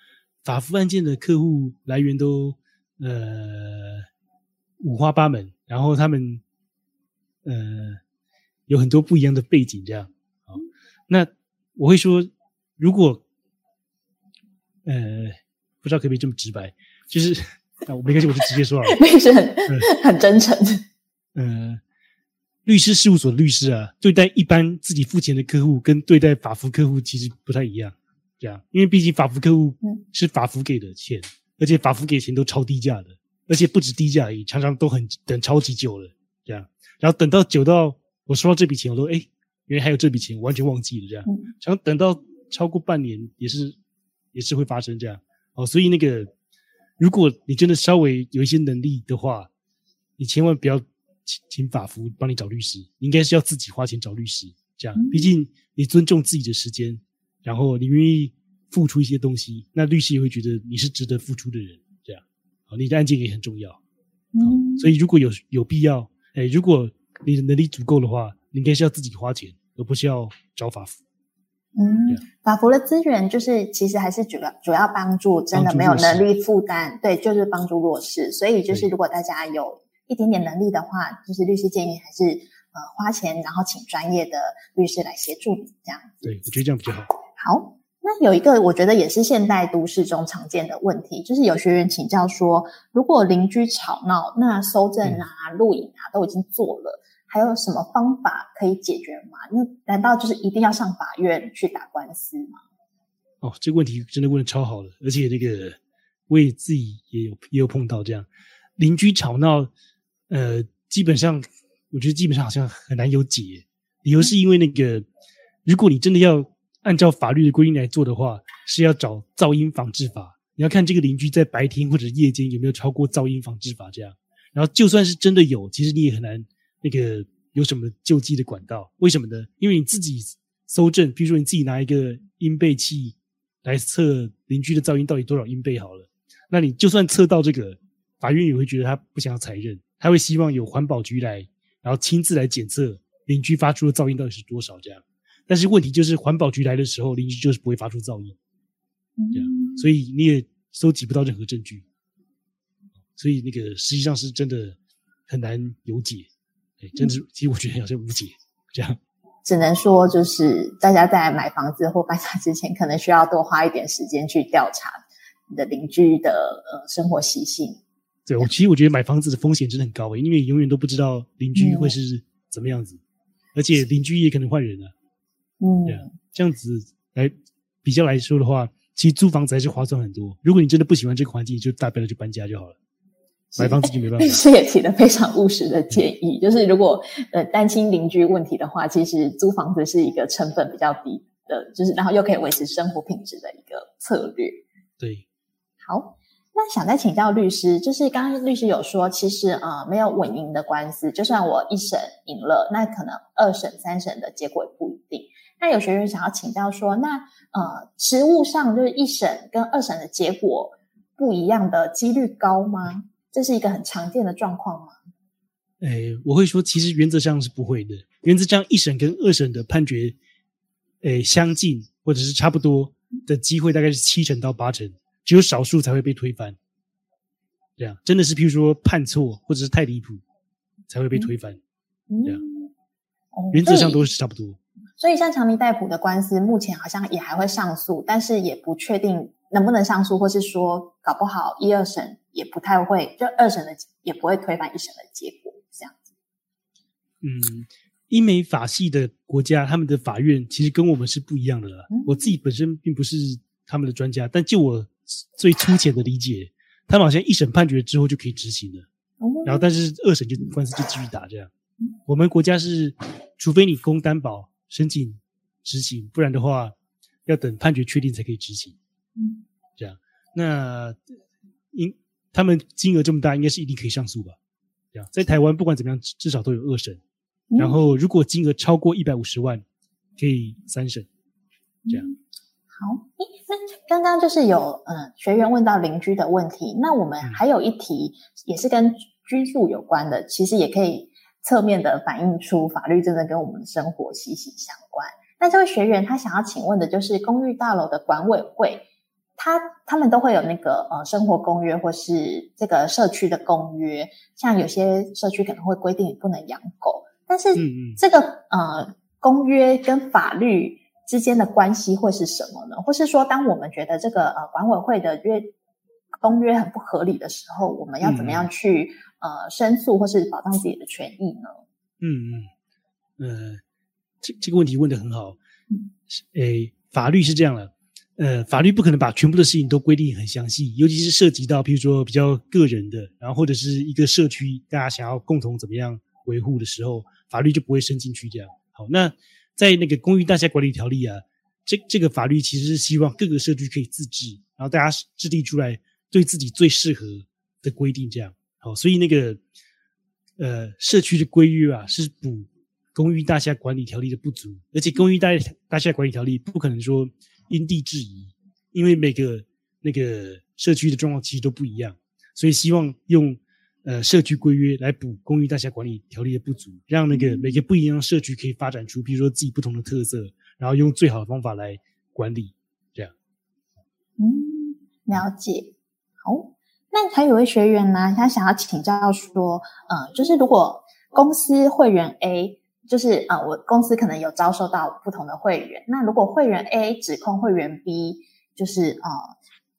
法服案件的客户来源都呃五花八门，然后他们呃有很多不一样的背景，这样。好，那我会说，如果呃不知道可不可以这么直白，就是啊，我没关系，我就直接说好了。律师很很真诚，呃，律师事务所的律师啊，对待一般自己付钱的客户，跟对待法服客户其实不太一样。这样，因为毕竟法服客户嗯。是法服给的钱，而且法服给钱都超低价的，而且不止低价而已，常常都很等超级久了，这样，然后等到久到我收到这笔钱，我都哎，原来还有这笔钱，我完全忘记了这样，嗯。然后等到超过半年也是也是会发生这样。哦，所以那个如果你真的稍微有一些能力的话，你千万不要请请法服帮你找律师，你应该是要自己花钱找律师，这样。嗯，毕竟你尊重自己的时间，然后你愿意付出一些东西，那律师也会觉得你是值得付出的人，这样，好，你的案件也很重要，好，所以如果有有必要，哎，如果你的能力足够的话，你应该是要自己花钱，而不是要找法服。嗯法服的资源就是其实还是主要主要帮助真的没有能力负担，对，就是帮助弱势。所以就是如果大家有一点点能力的话，就是律师建议还是呃花钱，然后请专业的律师来协助你这样。对，我觉得这样比较好。好，那有一个我觉得也是现代都市中常见的问题，就是有学员请教说，如果邻居吵闹，那收证啊、录影啊都已经做了，还有什么方法可以解决吗？那难道就是一定要上法院去打官司吗？哦，这个问题真的问的超好了，而且那个我也自己也有也有碰到这样邻居吵闹，呃，基本上我觉得基本上好像很难有解，理由是因为那个如果你真的要按照法律的规定来做的话，是要找噪音防治法，你要看这个邻居在白天或者夜间有没有超过噪音防治法这样，然后就算是真的有，其实你也很难那个有什么救济的管道，为什么呢？因为你自己搜证，比如说你自己拿一个音倍器来测邻居的噪音到底多少音倍好了，那你就算测到这个，法院也会觉得他不想要裁认，他会希望有环保局来，然后亲自来检测邻居发出的噪音到底是多少这样。但是问题就是环保局来的时候，邻居就是不会发出噪音，这样，所以你也搜集不到任何证据，所以那个实际上是真的很难有解，哎，真的是，其实我觉得有些无解这样。只能说就是大家在买房子或搬家之前，可能需要多花一点时间去调查你的邻居的呃生活习性。对我其实我觉得买房子的风险真的很高诶，因为永远都不知道邻居会是怎么样子，而且邻居也可能换人啊。嗯这样子来比较来说的话，其实租房子还是划算很多。如果你真的不喜欢这个环境，就大不了就搬家就好了。买房子就没办律法。师也提了非常务实的建议，就是如果呃担心邻居问题的话，其实租房子是一个成本比较低的，就是然后又可以维持生活品质的一个策略。对，好，那想再请教律师，就是刚刚律师有说，其实呃没有稳赢的官司，就算我一审赢了，那可能二审、三审的结果也不一定。那有学员想要请教说，那呃实务上就是一审跟二审的结果不一样的几率高吗？这是一个很常见的状况吗？诶，我会说，其实原则上是不会的。原则上，一审跟二审的判决，诶相近或者是差不多的机会大概是七成到八成，只有少数才会被推翻。这样真的是，譬如说判错或者是太离谱，才会被推翻。嗯对啊，哦原则上都是差不多。所以像强尼戴普的官司，目前好像也还会上诉，但是也不确定能不能上诉，或是说搞不好一二审也不太会，就二审的也不会推翻一审的结果，这样子。嗯，英美法系的国家，他们的法院其实跟我们是不一样的啦。嗯我自己本身并不是他们的专家，但就我最粗浅的理解，他们好像一审判决之后就可以执行了，哦然后但是二审就官司就继续打这样。我们国家是，除非你供担保申请执行，不然的话要等判决确定才可以执行。嗯这样，那应他们金额这么大，应该是一定可以上诉吧？这样，在台湾不管怎么样，至至少都有二审。嗯然后如果金额超过一百五十万，可以三审。这样好，诶，那刚刚就是有呃学员问到邻居的问题，那我们嗯还有一题也是跟居住有关的，其实也可以侧面的反映出法律真的跟我们的生活息息相关。那这位学员他想要请问的就是公寓大楼的管委会，他他们都会有那个呃生活公约或是这个社区的公约，像有些社区可能会规定你不能养狗，但是嗯嗯这个呃公约跟法律之间的关系会是什么呢？或是说，当我们觉得这个呃管委会的约公约很不合理的时候，我们要怎么样去、呃申诉或是保障自己的权益呢？嗯嗯，呃，这这个问题问得很好嗯。诶，法律是这样的，呃，法律不可能把全部的事情都规定很详细，尤其是涉及到譬如说比较个人的，然后或者是一个社区大家想要共同怎么样维护的时候，法律就不会伸进去这样。好，那在那个公寓大厦管理条例啊，这这个法律其实是希望各个社区可以自治，然后大家制定出来对自己最适合的规定这样。好，所以那个呃社区的规约啊，是补公寓大厦管理条例的不足，而且公寓大大厦管理条例不可能说因地制宜，因为每个那个社区的状况其实都不一样，所以希望用呃社区规约来补公寓大厦管理条例的不足，让那个每个不一样的社区可以发展出，比如说自己不同的特色，然后用最好的方法来管理，这样。嗯，了解。好，那还有位学员呢，他想要请教说，呃，就是如果公司会员 A，就是啊、呃我公司可能有招收到不同的会员，那如果会员 A 指控会员 B 就是呃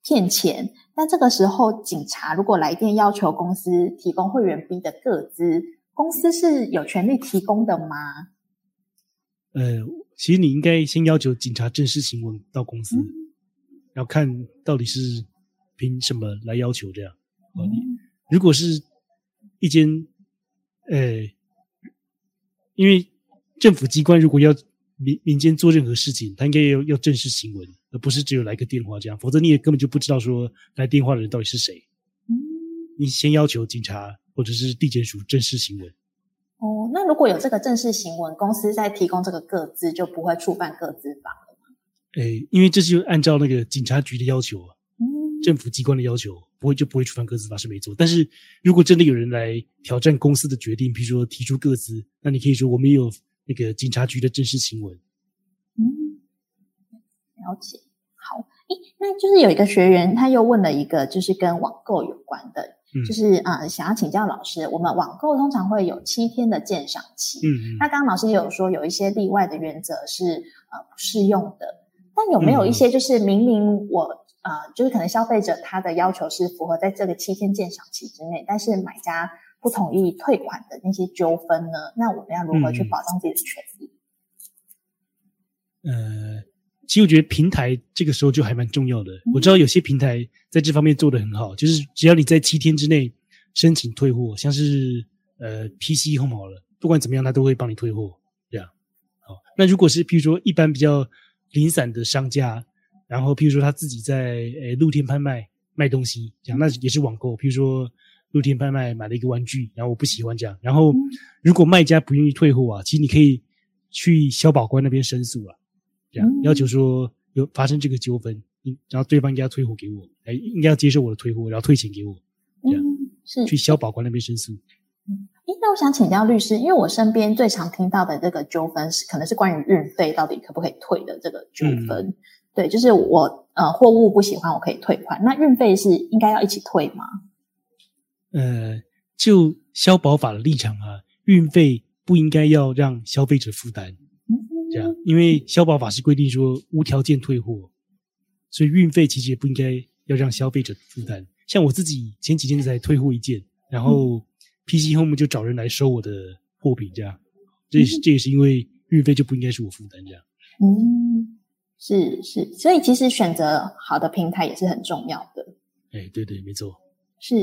骗钱，那这个时候警察如果来电要求公司提供会员 B 的个资，公司是有权利提供的吗？呃，其实你应该先要求警察正式行文到公司，然后看到底是凭什么来要求这样。哦，你如果是一间呃，因为政府机关如果要民民间做任何事情，他应该要要正式行文，而不是只有来个电话这样，否则你也根本就不知道说来电话的人到底是谁。嗯，你先要求警察或者是地检署正式行文。哦，那如果有这个正式行文，公司在提供这个个资，就不会触犯个资法了吗？诶，因为这是按照那个警察局的要求啊，嗯，政府机关的要求，不会就不会触犯个资法是没错。但是如果真的有人来挑战公司的决定，比如说提出各自，那你可以说我们也有那个警察局的正式新闻。嗯，了解。好，诶，那就是有一个学员，他又问了一个，就是跟网购有关的，嗯就是啊、呃想要请教老师，我们网购通常会有七天的鉴赏期，嗯嗯那刚刚老师也有说有一些例外的原则是呃不适用的，但有没有一些就是明明我呃就是可能消费者他的要求是符合在这个七天鉴赏期之内，但是买家不同意退款的那些纠纷呢？那我们要如何去嗯保障自己的权利？呃，其实我觉得平台这个时候就还蛮重要的。我知道有些平台在这方面做得很好，就是只要你在七天之内申请退货，像是呃 PC Home 好了，不管怎么样，他都会帮你退货。这样，好。那如果是譬如说一般比较零散的商家，然后譬如说他自己在呃露天拍卖卖东西，这样那也是网购。譬如说露天拍卖买了一个玩具，然后我不喜欢这样，然后如果卖家不愿意退货啊，其实你可以去消保官那边申诉啊。这样嗯要求说有发生这个纠纷，然后对方应该要退货给我，哎，应该要接受我的退货，然后退钱给我，这样嗯，是去消保官那边申诉。诶，那我想请教律师，因为我身边最常听到的这个纠纷是，可能是关于运费到底可不可以退的这个纠纷。对，就是我呃货物不喜欢，我可以退款。那运费是应该要一起退吗？呃，就消保法的立场啊，运费不应该要让消费者负担，这样，因为消保法是规定说无条件退货，所以运费其实也不应该要让消费者负担。像我自己前几天才退货一件，然后 PC Home 就找人来收我的货品，这样，这也是这也是因为运费就不应该是我负担这样。嗯，是是，所以其实选择好的平台也是很重要的。哎，对对，没错。是，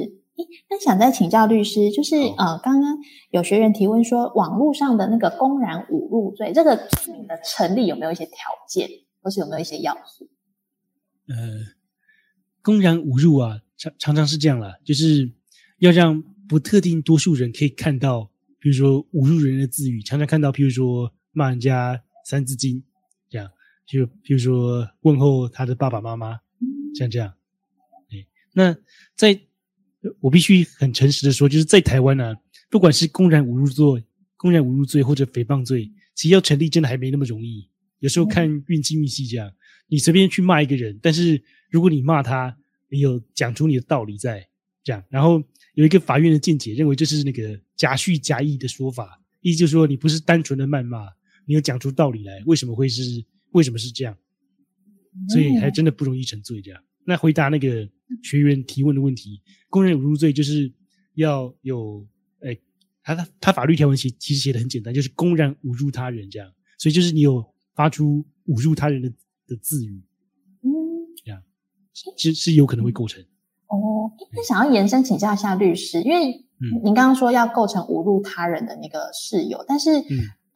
那想再请教律师，就是呃，刚刚有学员提问说，网络上的那个公然侮辱罪，这个罪名的成立有没有一些条件，或是有没有一些要素？呃，公然侮辱啊，常常常是这样啦，就是要让不特定多数人可以看到，比如说侮辱人的字语，常常看到，譬如说骂人家三字经，这样，就比如说问候他的爸爸妈妈，像这样。对，那在我必须很诚实的说，就是在台湾呢、不管是公然侮辱罪、公然侮辱罪或者诽谤罪，其实要成立真的还没那么容易。有时候看运气运气这样，你随便去骂一个人，但是如果你骂他，你有讲出你的道理在这样，然后有一个法院的见解认为这是那个假叙假意的说法，意思就是说你不是单纯的谩骂，你有讲出道理来，为什么会是为什么是这样？所以还真的不容易成罪这样。那回答那个学员提问的问题，公然侮辱罪就是要有，诶，他他他法律条文写其实写的很简单，就是公然侮辱他人这样，所以就是你有发出侮辱他人的的字语，嗯，这样。是是有可能会构成。哦，那想要延伸请教一下律师，因为您刚刚说要构成侮辱他人的那个事由，但是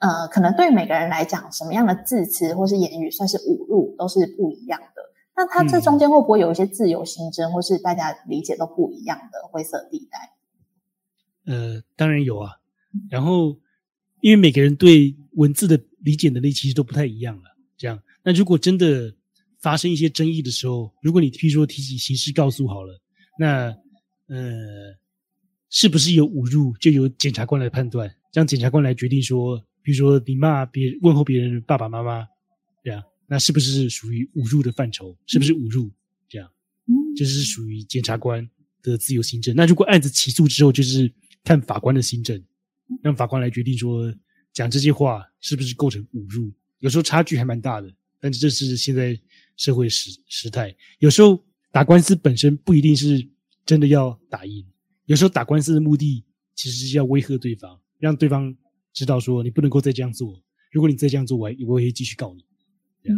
呃，可能对每个人来讲，什么样的字词或是言语算是侮辱，都是不一样的。那它这中间会不会有一些自由行政，或是大家理解都不一样的灰色地带？呃，当然有啊。然后，因为每个人对文字的理解能力其实都不太一样了。这样，那如果真的发生一些争议的时候，如果你譬如说提起刑事告诉好了，那呃，是不是有侮辱，就由检察官来判断，让检察官来决定说，比如说你骂别问候别人爸爸妈妈，这样，那是不是属于侮辱的范畴？是不是侮辱？这样，就是属于检察官的自由行政。那如果案子起诉之后，就是看法官的行政。让法官来决定说讲这些话是不是构成侮辱，有时候差距还蛮大的，但是这是现在社会时时态。有时候打官司本身不一定是真的要打赢，有时候打官司的目的其实是要威吓对方，让对方知道说你不能够再这样做，如果你再这样做，我我会继续告你。嗯，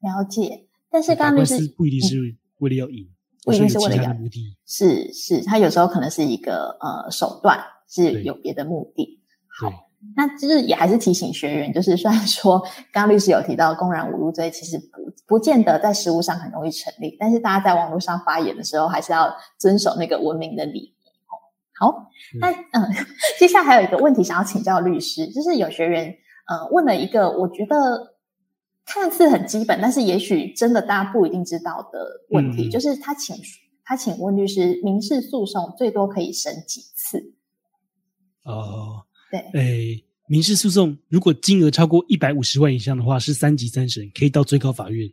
了解。但是刚刚是不一定是为了要赢，不一定是为了要目的。是是，他有时候可能是一个呃手段。是有别的目的。好，那就是也还是提醒学员，就是虽然说刚刚律师有提到公然侮辱罪，其实不不见得在实务上很容易成立，但是大家在网络上发言的时候，还是要遵守那个文明的礼仪。好，那嗯，接下来还有一个问题想要请教律师，就是有学员呃问了一个我觉得看似很基本，但是也许真的大家不一定知道的问题，就是他请他请问律师，民事诉讼最多可以审几次？哦，对，诶，民事诉讼如果金额超过一百五十万以上的话，是三级三审，可以到最高法院；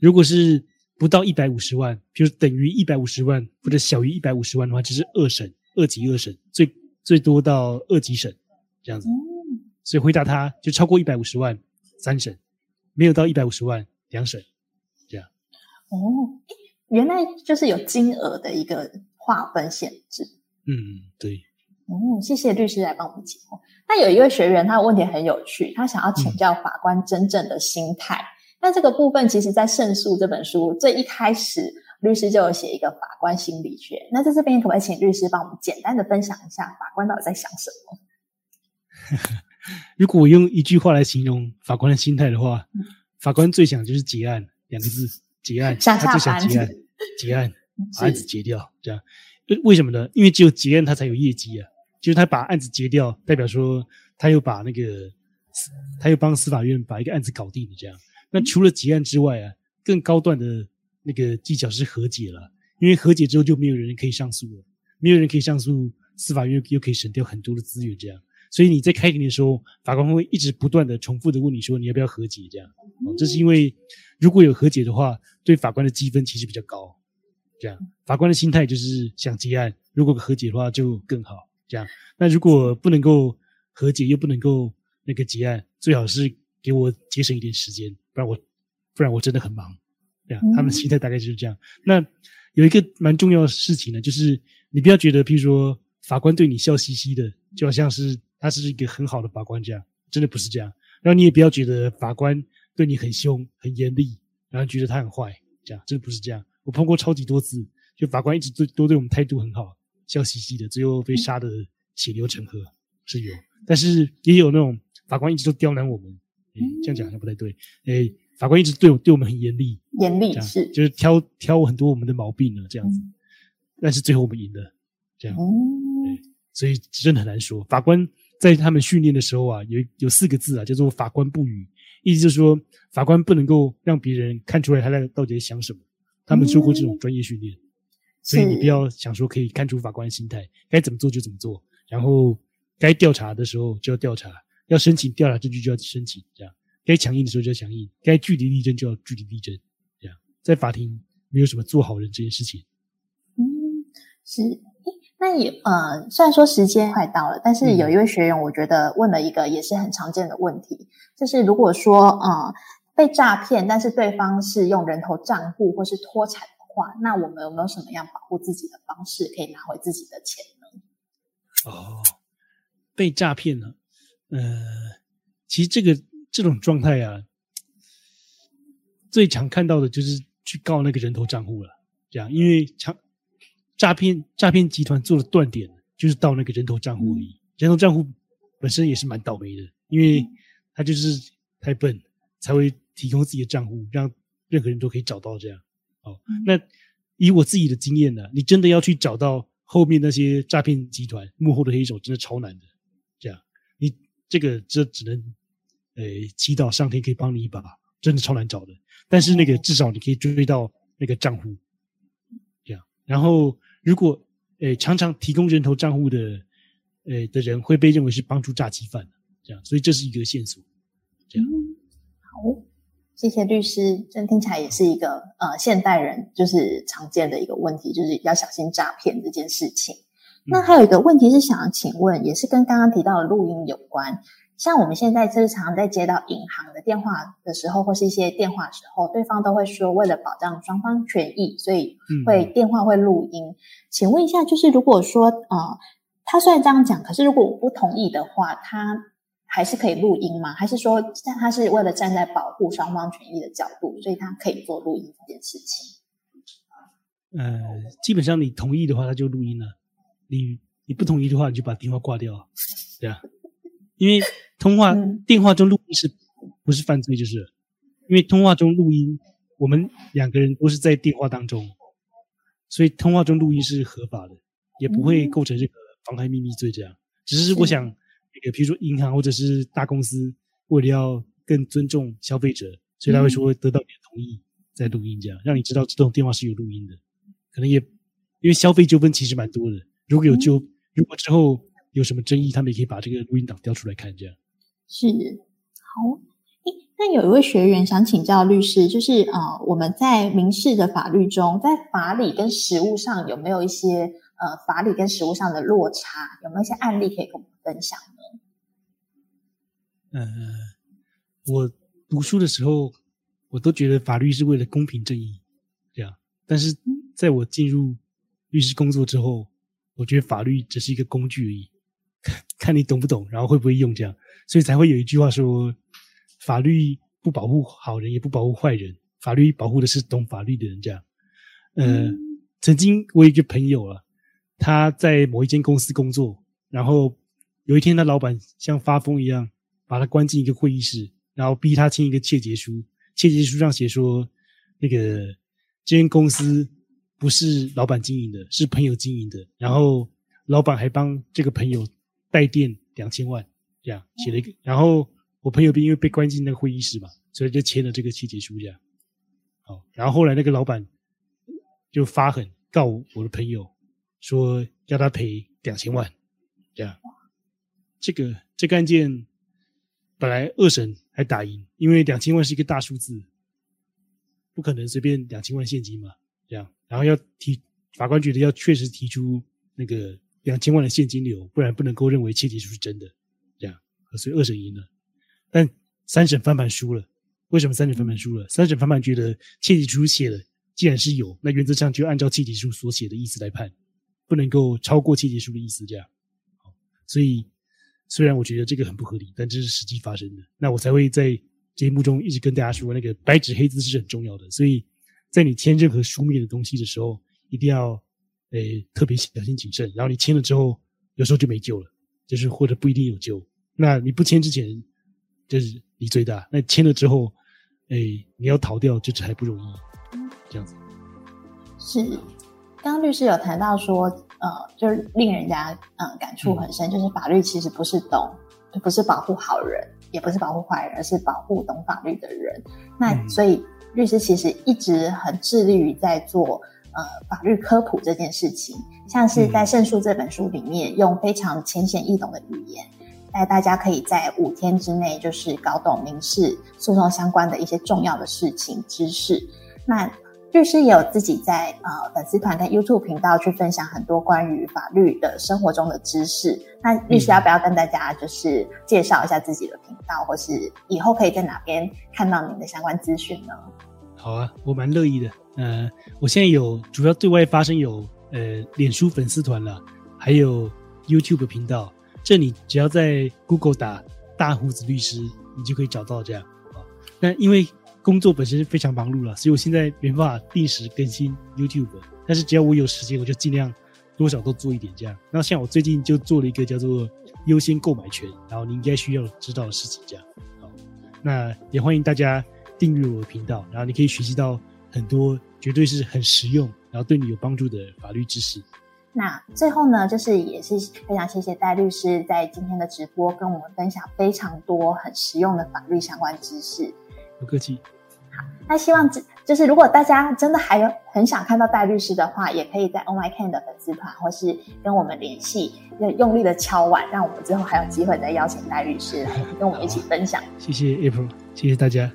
如果是不到一百五十万，比如等于一百五十万或者小于一百五十万的话，就是二审，二级二审，最最多到二级审这样子。所以回答他就超过一百五十万三审，没有到一百五十万两审这样。哦，原来就是有金额的一个划分限制。嗯，对。哦，谢谢律师来帮我们解惑。那有一位学员，他的问题很有趣，他想要请教法官真正的心态。那这个部分，其实在《胜诉》这本书最一开始，律师就有写一个法官心理学。那在这边，可不可以请律师帮我们简单的分享一下法官到底在想什么？如果我用一句话来形容法官的心态的话，法官最想就是结案两个字，结案，他最想结案，结案，把案子结掉，这样。为什么呢？因为只有结案，他才有业绩啊。就是他把案子结掉，代表说他又把那个，他又帮司法院把一个案子搞定了。这样，那除了结案之外啊，更高段的那个技巧是和解了。因为和解之后就没有人可以上诉了，没有人可以上诉，司法院又可以省掉很多的资源。这样，所以你在开庭的时候，法官会一直不断的重复的问你说你要不要和解？这样，这是因为如果有和解的话，对法官的积分其实比较高。这样，法官的心态就是想结案，如果和解的话就更好。这样，那如果不能够和解，又不能够那个结案，最好是给我节省一点时间，不然我不然我真的很忙。这样，他们心态大概就是这样。那有一个蛮重要的事情呢，就是你不要觉得，譬如说法官对你笑嘻嘻的，就好像是他是一个很好的法官这样，真的不是这样。然后你也不要觉得法官对你很凶、很严厉，然后觉得他很坏，这样真的不是这样。我碰过超级多次，就法官一直对都对我们态度很好。笑嘻嘻的，最后被杀的血流成河是有，但是也有那种法官一直都刁难我们，这样讲好像不太对。诶，法官一直对我对我们很严厉，严厉是就是挑挑很多我们的毛病呢，这样子。但是最后我们赢了，这样。所以真的很难说。法官在他们训练的时候啊，有有四个字啊，叫做“法官不语”，意思就是说法官不能够让别人看出来他在到底在想什么。他们受过这种专业训练。所以你不要想说可以看出法官的心态，该怎么做就怎么做，然后该调查的时候就要调查，要申请调查证据就要申请，这样该强硬的时候就要强硬，该据理力争就要据理力争，这样在法庭没有什么做好人这件事情。嗯，是，那也呃，虽然说时间快到了，但是有一位学员我觉得问了一个也是很常见的问题，就是如果说呃被诈骗，但是对方是用人头账户或是脱产的。话，那我们有没有什么样保护自己的方式，可以拿回自己的钱呢？哦，被诈骗了，呃，其实这个这种状态啊，最常看到的就是去告那个人头账户了。这样，因为强诈骗诈骗集团做的断点就是到那个人头账户而已。人头账户本身也是蛮倒霉的，因为他就是太笨，才会提供自己的账户，让任何人都可以找到这样。哦，那以我自己的经验呢，你真的要去找到后面那些诈骗集团幕后的黑手，真的超难的。这样，你这个这只能，呃，祈祷上天可以帮你一把，真的超难找的。但是那个至少你可以追到那个账户，这样。然后如果，呃，常常提供人头账户的，呃的人会被认为是帮助诈欺犯，这样。所以这是一个线索，这样。好。谢谢律师，这听起来也是一个呃现代人就是常见的一个问题，就是要小心诈骗这件事情。那还有一个问题是想要请问，也是跟刚刚提到的录音有关。像我们现在日常在接到银行的电话的时候，或是一些电话时候，对方都会说为了保障双方权益，所以会电话会录音。请问一下，就是如果说呃，他虽然这样讲，可是如果我不同意的话，他。还是可以录音吗？还是说，他是为了站在保护双方权益的角度，所以他可以做录音这件事情？呃，基本上你同意的话，他就录音了；你你不同意的话，你就把电话挂掉，对啊。因为通话电话中录音是不是犯罪？就是因为通话中录音，我们两个人都是在电话当中，所以通话中录音是合法的，也不会构成这个妨害秘密罪。这样，只是我想。那个，比如说银行或者是大公司，为了要更尊重消费者，所以他会说得到你的同意再录音，这样让你知道这种电话是有录音的。可能也因为消费纠纷其实蛮多的，如果有纠，如果之后有什么争议，他们也可以把这个录音档调出来看，这样。是，好。那有一位学员想请教律师，就是啊，我们在民事的法律中，在法理跟实务上有没有一些呃法理跟实务上的落差？有没有一些案例可以跟我们分享呢？呃，我读书的时候，我都觉得法律是为了公平正义，这样。但是在我进入律师工作之后，我觉得法律只是一个工具而已，看你懂不懂，然后会不会用，这样。所以才会有一句话说：法律不保护好人，也不保护坏人，法律保护的是懂法律的人。这样。呃，曾经我有一个朋友啊，他在某一间公司工作，然后有一天他老板像发疯一样。把他关进一个会议室，然后逼他签一个切结书。切结书上写说，那个这间公司不是老板经营的，是朋友经营的。然后老板还帮这个朋友带电两千万，这样写了一个。然后我朋友因为被关进那个会议室嘛，所以就签了这个切结书，这样。好，然后后来那个老板就发狠告我的朋友，说要他赔两千万，这样。这个这个案件。本来二审还打赢，因为两千万是一个大数字，不可能随便两千万现金嘛，这样，然后要提法官觉得要确实提出那个两千万的现金流，不然不能够认为切结书是真的，这样，所以二审赢了，但三审翻盘输了。为什么三审翻盘输了？三审翻盘觉得切结书写了，既然是有，那原则上就按照切结书所写的意思来判，不能够超过切结书的意思，这样，所以。虽然我觉得这个很不合理，但这是实际发生的，那我才会在节目中一直跟大家说，那个白纸黑字是很重要的。所以在你签任何书面的东西的时候，一定要诶特别小心谨慎。然后你签了之后，有时候就没救了，就是或者不一定有救。那你不签之前，就是你最大；那签了之后，诶你要逃掉，就是还不容易。这样子是，刚刚律师有谈到说。呃，就是令人家嗯感触很深，就是法律其实不是懂，不是保护好人，也不是保护坏人，而是保护懂法律的人。那所以律师其实一直很致力于在做呃法律科普这件事情，像是在《胜诉》这本书里面，用非常浅显易懂的语言，带大家可以在五天之内就是搞懂民事诉讼相关的一些重要的事情知识。那律师也有自己在呃粉丝团跟 YouTube 频道去分享很多关于法律的生活中的知识。那律师要不要跟大家就是介绍一下自己的频道，或是以后可以在哪边看到您的相关资讯呢？好啊，我蛮乐意的。呃，我现在有主要对外发声有呃脸书粉丝团了，还有 YouTube 频道。这你只要在 Google 打大胡子律师，你就可以找到这样啊。那因为工作本身非常忙碌了，所以我现在没办法定时更新 YouTube。但是只要我有时间，我就尽量多少都做一点这样。那像我最近就做了一个叫做优先购买权，然后你应该需要知道的事情这样。好，那也欢迎大家订阅我的频道，然后你可以学习到很多绝对是很实用，然后对你有帮助的法律知识。那最后呢，就是也是非常谢谢戴律师在今天的直播跟我们分享非常多很实用的法律相关知识。不客气。好，那希望这就是如果大家真的还有很想看到戴律师的话，也可以在 Oh My Can 的粉丝团或是跟我们联系，要用力的敲碗，让我们之后还有机会再邀请戴律师来跟我们一起分享。谢谢 April，谢谢大家。